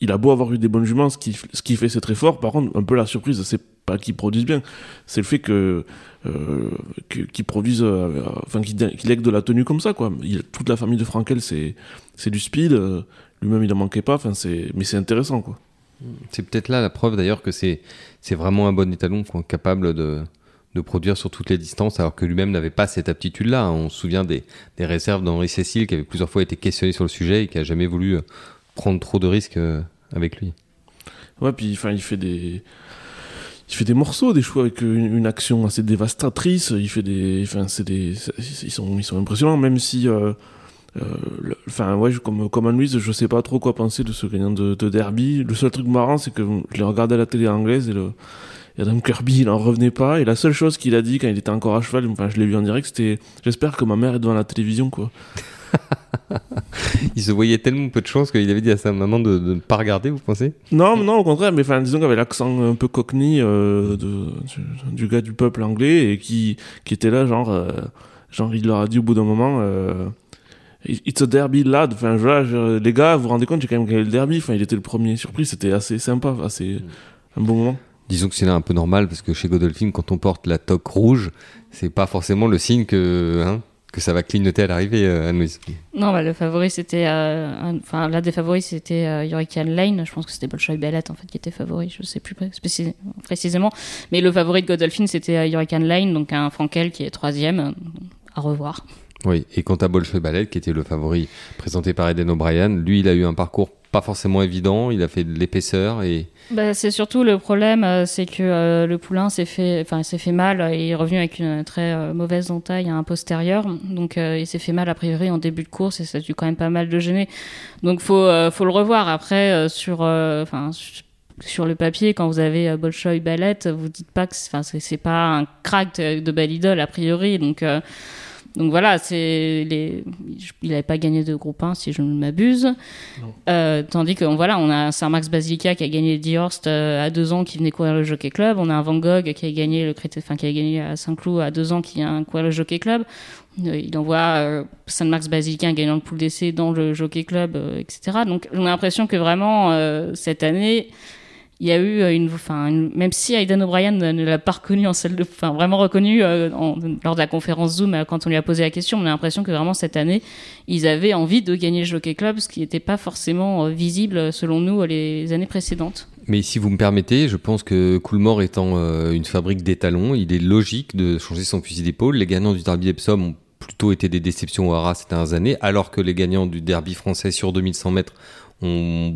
il a beau avoir eu des bonnes juments, ce qui, ce qui fait c'est très fort. Par contre, un peu la surprise, c'est pas qu'ils produisent bien, c'est le fait que euh, qu'ils produisent, euh, enfin qu'ils qu'il lèguent de la tenue comme ça quoi. Toute la famille de Frankel, c'est c'est du speed. Lui-même, il en manquait pas. Enfin, c'est mais c'est intéressant quoi. C'est peut-être là la preuve d'ailleurs que c'est c'est vraiment un bon étalon, capable de, de produire sur toutes les distances, alors que lui-même n'avait pas cette aptitude-là. On se souvient des, des réserves d'Henri Cécile qui avait plusieurs fois été questionné sur le sujet et qui a jamais voulu euh, prendre trop de risques euh, avec lui. Ouais, puis enfin, il fait des il fait des morceaux, des choix avec une, action assez dévastatrice. Il fait des, enfin, c'est des, ils sont, ils sont impressionnants, même si, euh, euh, le- Enfin, ouais, comme, comme Anne-Louise, je sais pas trop quoi penser de ce gagnant de, de derby. Le seul truc marrant, c'est que je l'ai regardé à la télé anglaise et le. et Adam Kirby, il en revenait pas. Et la seule chose qu'il a dit quand il était encore à cheval, enfin, je l'ai vu en direct, c'était J'espère que ma mère est devant la télévision, quoi. [LAUGHS] Il se voyait tellement peu de chance qu'il avait dit à sa maman de ne pas regarder, vous pensez? Non, non, au contraire, mais enfin, disons qu'avec l'accent un peu cockney euh, de, du, du gars du peuple anglais et qui, qui était là, genre, euh, genre, il leur a dit au bout d'un moment, euh, It's a derby lad. Enfin, voilà, je- les gars, vous vous rendez compte, j'ai quand même gagné le derby. Enfin, il était le premier surpris, c'était assez sympa, assez, un bon moment. Disons que c'est là un peu normal parce que chez Godolphin, quand on porte la toque rouge, c'est pas forcément le signe que, hein, que ça va clignoter à l'arrivée, euh, Anne-Louise. Non, bah, le favori, c'était. euh, Enfin, l'un des favoris, c'était euh, Hurricane Lane. Je pense que c'était Bolshoi Bellet, en fait, qui était favori. Je sais plus précisément. Mais le favori de Godolphin, c'était euh, Hurricane Lane, donc un Frankel qui est troisième. euh, À revoir. Oui, et quant à Bolshoi Ballet, qui était le favori présenté par Eden O'Brien, lui, il a eu un parcours pas forcément évident, il a fait de l'épaisseur et Bah, c'est surtout le problème, euh, c'est que euh, le poulain s'est fait, enfin, s'est fait mal et est revenu avec une très euh, mauvaise entaille à un postérieur. Donc, euh, il s'est fait mal a priori en début de course et ça a dû quand même pas mal de gêner. Donc, faut, euh, faut le revoir. Après, euh, sur, euh, enfin, su- sur le papier, quand vous avez euh, Bolshoi Ballet, vous dites pas que, c'est- pas un crack de, de belle idole a priori. Donc, euh, donc voilà, c'est les... il n'avait pas gagné de groupe 1 si je ne m'abuse. Euh, tandis que voilà, on a un Saint-Max Basilica qui a gagné le Dihorst euh, à deux ans qui venait courir le Jockey Club. On a un Van Gogh qui a gagné le Crité- enfin, qui a gagné à Saint-Cloud à deux ans qui a courir le Jockey Club. Euh, il envoie euh, Saint-Max Basilica un gagnant de poule d'essai dans le Jockey Club, etc. Donc on a l'impression que vraiment cette année il y a eu euh, une, enfin, même si Aidan O'Brien ne, l'a pas reconnu en salle de, enfin, vraiment reconnu euh, lors de la conférence Zoom euh, quand on lui a posé la question, on a l'impression que vraiment cette année, ils avaient envie de gagner le Jockey Club, ce qui n'était pas forcément visible selon nous les années précédentes. Mais si vous me permettez, je pense que Coolmore étant une fabrique d'étalons, il est logique de changer son fusil d'épaule. Les gagnants du Derby Epsom ont plutôt été des déceptions au Haras ces dernières années, alors que les gagnants du Derby français sur 2100 mètres ont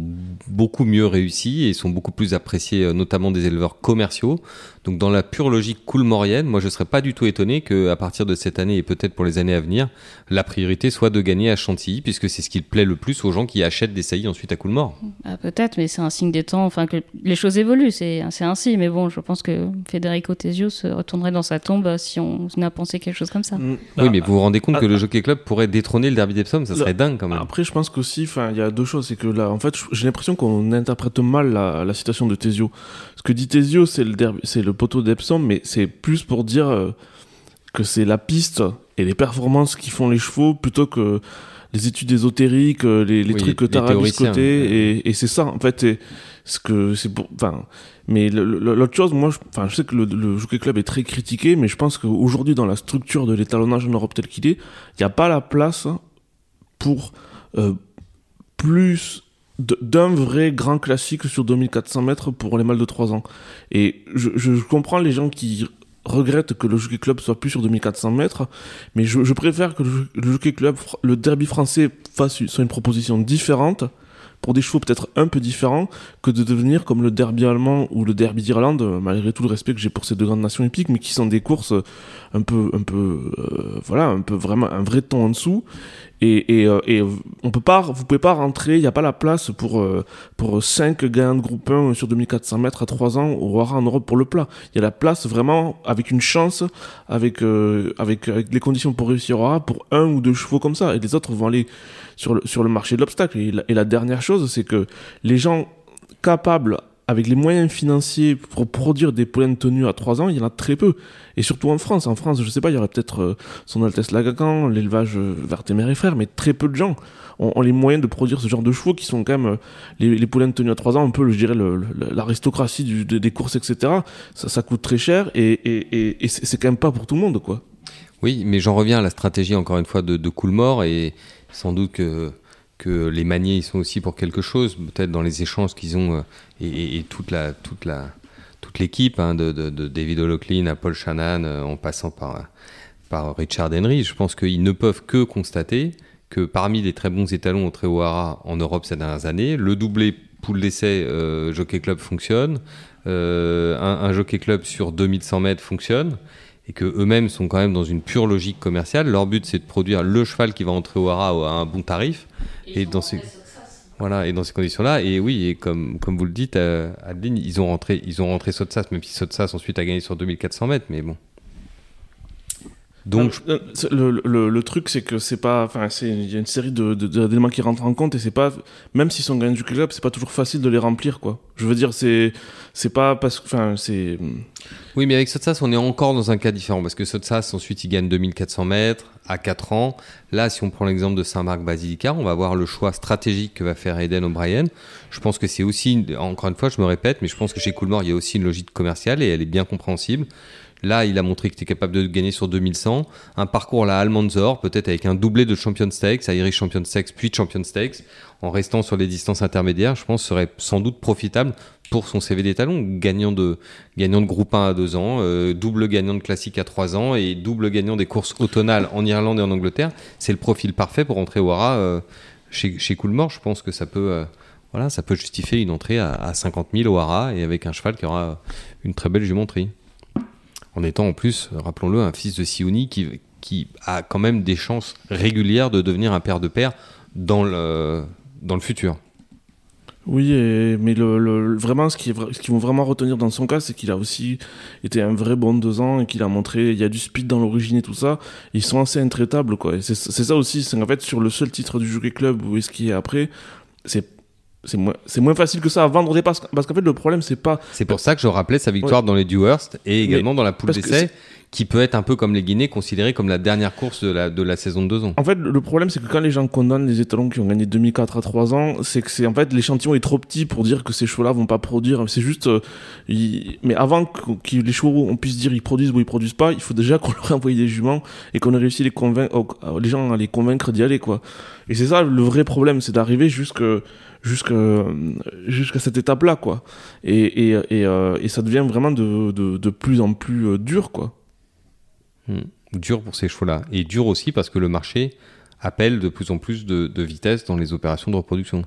beaucoup mieux réussi et sont beaucoup plus appréciés, euh, notamment des éleveurs commerciaux. Donc dans la pure logique coolmorienne, moi je serais pas du tout étonné que à partir de cette année et peut-être pour les années à venir, la priorité soit de gagner à Chantilly, puisque c'est ce qui plaît le plus aux gens qui achètent des saillies ensuite à Coolmore. Ah, Peut-être, mais c'est un signe des temps, enfin que les choses évoluent, c'est c'est ainsi. Mais bon, je pense que Federico Tesio se retournerait dans sa tombe si on a pensé quelque chose comme ça. Mm. Oui, mais vous vous rendez compte ah, que le ah. Jockey Club pourrait détrôner le Derby d'Epsom, ça serait dingue quand même. Après, je pense qu'aussi, enfin, il y a deux choses. C'est que là, en fait, j'ai l'impression qu'on interprète mal la, la citation de Tesio. Ce que dit Tesio, c'est le, derby- c'est le poteau d'Epsom, mais c'est plus pour dire euh, que c'est la piste et les performances qui font les chevaux plutôt que les études ésotériques, euh, les, les Oui, trucs que t'as rabiscotés. ouais. Et, et c'est ça, en fait, ce que c'est pour. Enfin, mais l'autre chose, moi, je, enfin, je sais que le, le Jockey Club est très critiqué, mais je pense qu'aujourd'hui, dans la structure de l'étalonnage en Europe tel qu'il est, il n'y a pas la place pour euh, plus d'un vrai grand classique sur 2400 mètres pour les mâles de 3 ans. Et je, comprends les gens qui regrettent que le Jockey Club soit plus sur 2400 mètres, mais je, préfère que le, Jockey Club, le derby français fasse soit une proposition différente pour des chevaux peut-être un peu différents que de devenir comme le derby allemand ou le derby d'Irlande, malgré tout le respect que j'ai pour ces deux grandes nations épiques, mais qui sont des courses un peu, un peu, euh, voilà, un peu vraiment un vrai ton en dessous. Et, et, euh, et on peut pas, vous pouvez pas rentrer, il n'y a pas la place pour, euh, pour 5 gagnants de groupe 1 sur 2400 mètres à 3 ans au Roi en Europe pour le plat. Il y a la place vraiment avec une chance, avec, euh, avec, avec les conditions pour réussir au Roi pour un ou deux chevaux comme ça. Et les autres vont aller sur le, sur le marché de l'obstacle. Et la dernière chose, c'est que les gens capables, avec les moyens financiers pour produire des poulains tenus à 3 ans, il y en a très peu. Et surtout en France. En France, je sais pas, il y aurait peut-être euh, son Altesse Lagacan, l'élevage euh, et Frères, mais très peu de gens ont, ont les moyens de produire ce genre de chevaux qui sont quand même euh, les, les poulains tenus à 3 ans, un peu, je dirais, l'aristocratie de- des courses, etc. Ça, ça coûte très cher et, et, et, c'est quand même pas pour tout le monde, quoi. Oui, mais j'en reviens à la stratégie encore une fois de, de Coolmore et sans doute que, que les maniers ils sont aussi pour quelque chose, peut-être dans les échanges qu'ils ont euh, et, toute la toute la toute l'équipe hein, de, David O'Loughlin à Paul Shannon euh, en passant par par Richard Henry, je pense qu'ils ne peuvent que constater que parmi les très bons étalons au hara en Europe ces dernières années, le doublé poule d'essai euh, Jockey Club fonctionne, euh, un Jockey Club sur 2100 mètres fonctionne, et que eux-mêmes sont quand même dans une pure logique commerciale. Leur but, c'est de produire le cheval qui va entrer au hara à un bon tarif. Et, dans ces voilà, et dans ces conditions-là, et oui, et comme, comme vous le dites, euh, Adeline, ils ont rentré, ils ont rentré Sotsas, même si Sotsas ensuite a gagné sur 2400 mètres, mais bon. Donc, euh, le, le, le, truc, c'est que c'est pas, enfin, c'est, il y a une série de, d'éléments qui rentrent en compte et c'est pas, même s'ils sont gagnés du club, c'est pas toujours facile de les remplir, quoi. Je veux dire, c'est, c'est pas parce que, enfin, c'est. Oui, mais avec Sotsas, on est encore dans un cas différent parce que Sotsas, ensuite, il gagne 2400 mètres à 4 ans. Là, si on prend l'exemple de Saint-Marc-Basilica, on va voir le choix stratégique que va faire Eden O'Brien. Je pense que c'est aussi, encore une fois, je me répète, mais je pense que chez Coolmore, il y a aussi une logique commerciale et elle est bien compréhensible. Là, il a montré qu'il était capable de gagner sur 2100. Un parcours à la Almanzor, peut-être avec un doublé de Champion Stakes, Irish Champion Stakes, puis Champion Stakes, en restant sur les distances intermédiaires, je pense serait sans doute profitable pour son CV des talons, gagnant de, gagnant de groupe 1 à 2 ans, euh, double gagnant de classique à 3 ans et double gagnant des courses automnales en Irlande et en Angleterre. C'est le profil parfait pour entrer au Hara euh, chez, chez Coolmore. Je pense que ça peut, euh, voilà, ça peut justifier une entrée à, à 50 000 au Hara et avec un cheval qui aura une très belle jumenterie en étant en plus, rappelons-le, un fils de Siouni qui, qui a quand même des chances régulières de devenir un père de père dans le, dans le futur. Oui, mais le, vraiment, ce qui, qu'ils vont vraiment retenir dans son cas, c'est qu'il a aussi été un vrai bon de deux ans et qu'il a montré, il y a du speed dans l'origine et tout ça. Ils sont assez intraitables, quoi. C'est, ça aussi, c'est en fait sur le seul titre du Jockey Club où est-ce qu'il est après, c'est c'est moins, c'est moins facile que ça à vendre au départ parce qu'en fait le problème c'est pas. C'est pour ça que je rappelais sa victoire ouais. dans les Dewhurst et également Mais dans la poule d'essai qui peut être un peu comme les Guinées considéré comme la dernière course de la, de la saison de deux ans. En fait, le problème, c'est que quand les gens condamnent les étalons qui ont gagné 2004 à 3 ans, c'est que c'est en fait l'échantillon est trop petit pour dire que ces chevaux-là vont pas produire. C'est juste, euh, ils... mais avant que les chevaux on puisse dire ils produisent ou ils produisent pas, il faut déjà [LAUGHS] qu'on leur envoyé des juments et qu'on ait réussi les convaincre, les gens à les convaincre d'y aller, quoi. Et c'est ça le vrai problème, c'est d'arriver jusque jusqu'à jusqu'à cette étape là quoi et et et, euh, et ça devient vraiment de, de, de plus en plus euh, dur quoi Mmh. Dur pour ces chevaux-là. Et dur aussi parce que le marché appelle de plus en plus de, de vitesse dans les opérations de reproduction.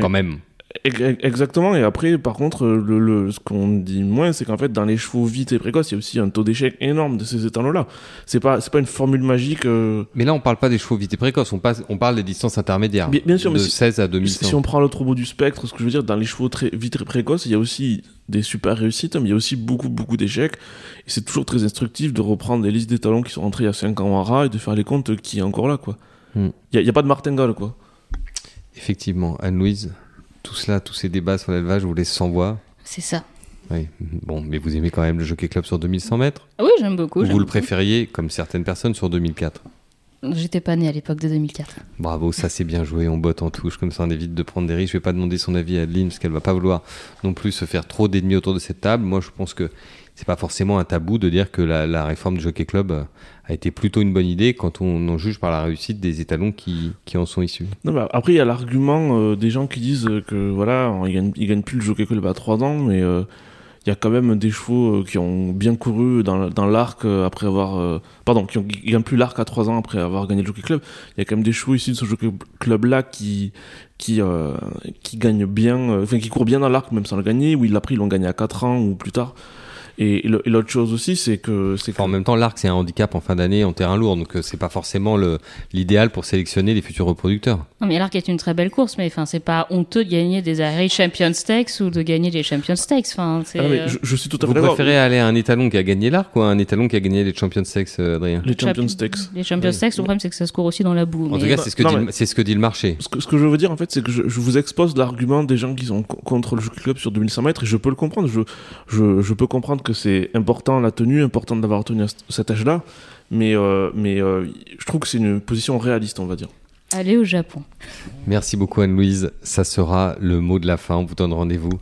Quand même. Exactement. Et après, par contre, le, le, ce qu'on dit moins, c'est qu'en fait, dans les chevaux vite et précoces, il y a aussi un taux d'échec énorme de ces étalons-là. C'est pas, c'est pas une formule magique. Euh... Mais là, on parle pas des chevaux vite et précoces. On, passe, on parle des distances intermédiaires. Bien, bien sûr, de mais 16 à 2100. Si on prend l'autre bout du spectre, ce que je veux dire, dans les chevaux très vite et précoces, il y a aussi des super réussites, mais il y a aussi beaucoup, beaucoup d'échecs. Et c'est toujours très instructif de reprendre des listes d'étalons qui sont rentrés il y a 5 ans en rat et de faire les comptes qui est encore là, quoi. Il Hmm. n'y a, a, pas de martingale, quoi. Effectivement. Anne-Louise, tout cela, tous ces débats sur l'élevage, vous les sans voix. C'est ça. Oui, bon, mais vous aimez quand même le Jockey Club sur 2100 mètres Oui, j'aime beaucoup. Ou vous le préfériez, comme certaines personnes, sur 2004 J'étais pas né à l'époque de 2004. Bravo, ça c'est bien joué, on botte en touche, comme ça on évite de prendre des risques. Je vais pas demander son avis à Adeline, parce qu'elle va pas vouloir non plus se faire trop d'ennemis autour de cette table. Moi je pense que c'est pas forcément un tabou de dire que la, réforme du Jockey Club a été plutôt une bonne idée quand on en juge par la réussite des étalons qui, en sont issus. Après il y a l'argument euh, des gens qui disent que voilà, ils gagnent, ils plus le Jockey Club à 3 ans, mais euh, il y a quand même des chevaux euh, qui ont bien couru dans, l'arc euh, après avoir. Euh, pardon, qui, ont, gagnent plus l'arc à 3 ans après avoir gagné le Jockey Club. Il y a quand même des chevaux issus de ce Jockey Club là qui, euh, gagnent bien, enfin qui courent bien dans l'arc même sans le gagner, ou il l'a pris, ils l'ont gagné à 4 ans ou plus tard. Et, et l'autre chose aussi, c'est que, c'est enfin, En même temps, l'arc, c'est un handicap en fin d'année en terrain lourd, donc c'est pas forcément l'idéal pour sélectionner les futurs reproducteurs. Non, mais l'arc est une très belle course, mais enfin, c'est pas honteux de gagner des Irish Champion Stakes ou de gagner des Champion Stakes. Enfin, ah, mais je, je, suis tout à fait Vous préférez aller à un étalon qui a gagné l'arc ou à un étalon qui a gagné les Champion Stakes, Adrien Les Champion Stakes. Les Champion Stakes, le problème, c'est que ça se court aussi dans la boue. En mais... tout cas, c'est ce, que dit, ce que dit le marché. Ce que, ce que je veux dire, en fait, c'est que je, je, vous expose l'argument des gens qui sont contre le jeu club sur 2100 mètres et je peux le comprendre. Je, je, je peux comprendre que c'est important la tenue, important d'avoir tenu cet âge-là, mais, euh, mais euh, je trouve que c'est une position réaliste, on va dire. Aller au Japon. Merci beaucoup Anne-Louise, ça sera le mot de la fin, on vous donne rendez-vous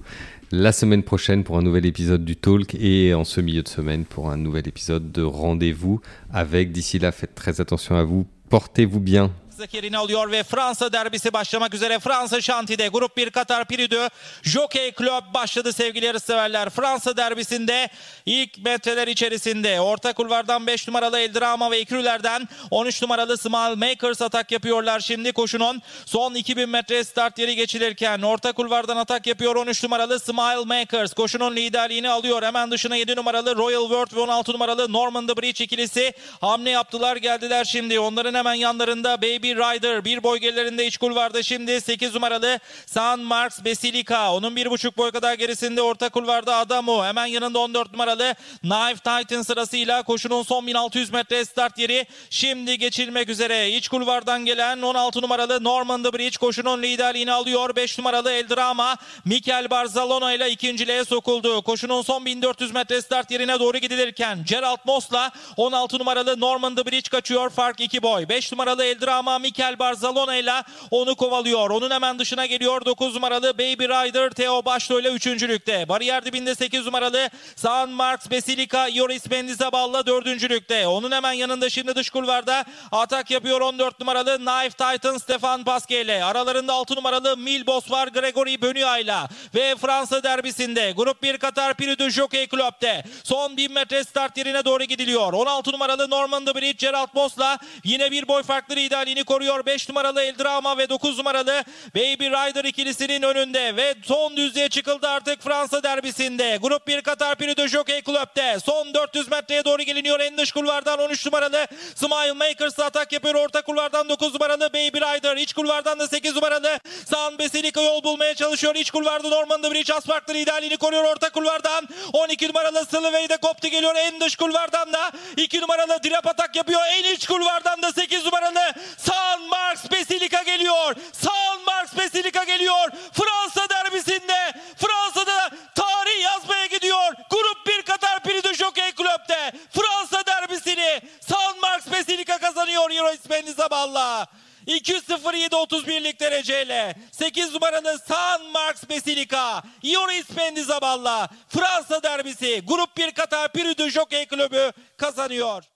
la semaine prochaine pour un nouvel épisode du Talk et en ce milieu de semaine pour un nouvel épisode de Rendez-vous avec. D'ici là, faites très attention à vous, portez-vous bien. Zak yerini alıyor ve Fransa derbisi başlamak üzere. Fransa Şanti'de Grup 1 Katar Piridü Jockey Club başladı sevgili yarışseverler. Fransa derbisinde ilk metreler içerisinde orta kulvardan 5 numaralı Eldrama ve Ekrüler'den 13 numaralı Smile Makers atak yapıyorlar. Şimdi koşunun son 2000 metre start yeri geçilirken orta kulvardan atak yapıyor 13 numaralı Smile Makers. Koşunun liderliğini alıyor. Hemen dışına 7 numaralı Royal World ve 16 numaralı Norman the Bridge ikilisi hamle yaptılar geldiler şimdi. Onların hemen yanlarında Baby Rider bir boy gerilerinde iç kulvarda şimdi 8 numaralı San Marks Basilica. Onun bir buçuk boy kadar gerisinde orta kulvarda Adamu. Hemen yanında 14 numaralı Knife Titan sırasıyla koşunun son 1600 metre start yeri şimdi geçilmek üzere. İç kulvardan gelen 16 numaralı Norman the Bridge koşunun liderliğini alıyor. 5 numaralı Eldrama Mikel Barzalona ile ikinciliğe sokuldu. Koşunun son 1400 metre start yerine doğru gidilirken Gerald Moss'la 16 numaralı Norman the Bridge kaçıyor. Fark 2 boy. 5 numaralı Eldrama Mikel Barzalona ile onu kovalıyor. Onun hemen dışına geliyor 9 numaralı Baby Rider Theo Başlo ile üçüncülükte. Bariyer dibinde 8 numaralı San Marks Basilica Yoris Mendizaballa dördüncülükte. Onun hemen yanında şimdi dış kulvarda atak yapıyor 14 numaralı Knife Titan Stefan Pasque ile. Aralarında 6 numaralı Milbos var Gregory Benoit ile. Ve Fransa derbisinde Grup 1 Katar Prix de Jockey Club'de son 1000 metre start yerine doğru gidiliyor. 16 numaralı Norman the Bridge Gerald Moss'la yine bir boy farklı liderliğini koruyor. 5 numaralı Eldrama ve 9 numaralı Baby Rider ikilisinin önünde ve son düzlüğe çıkıldı artık Fransa derbisinde. Grup 1 Katar Prix de Jockey Club'de son 400 metreye doğru geliniyor. En dış kulvardan 13 numaralı Smile Makers atak yapıyor. Orta kulvardan 9 numaralı Baby Rider. İç kulvardan da 8 numaralı San Basilica yol bulmaya çalışıyor. İç kulvarda Norman the Bridge az farklı liderliğini koruyor. Orta kulvardan 12 numaralı Sylvey de koptu geliyor. En dış kulvardan da 2 numaralı Dirap atak yapıyor. En iç kulvardan da 8 numaralı San Marks Basilica geliyor. San Marks Basilica geliyor. Fransa derbisinde Fransa'da tarih yazmaya gidiyor. Grup 1 Katar de Jockey Club'de Fransa derbisini San Marks Basilica kazanıyor Euro İspenli Zaballa. 2-0-7-31'lik dereceyle 8 numaralı San Marks Basilica Ioris Pendizaballa Fransa derbisi Grup 1 Katar de Jockey Kulübü kazanıyor.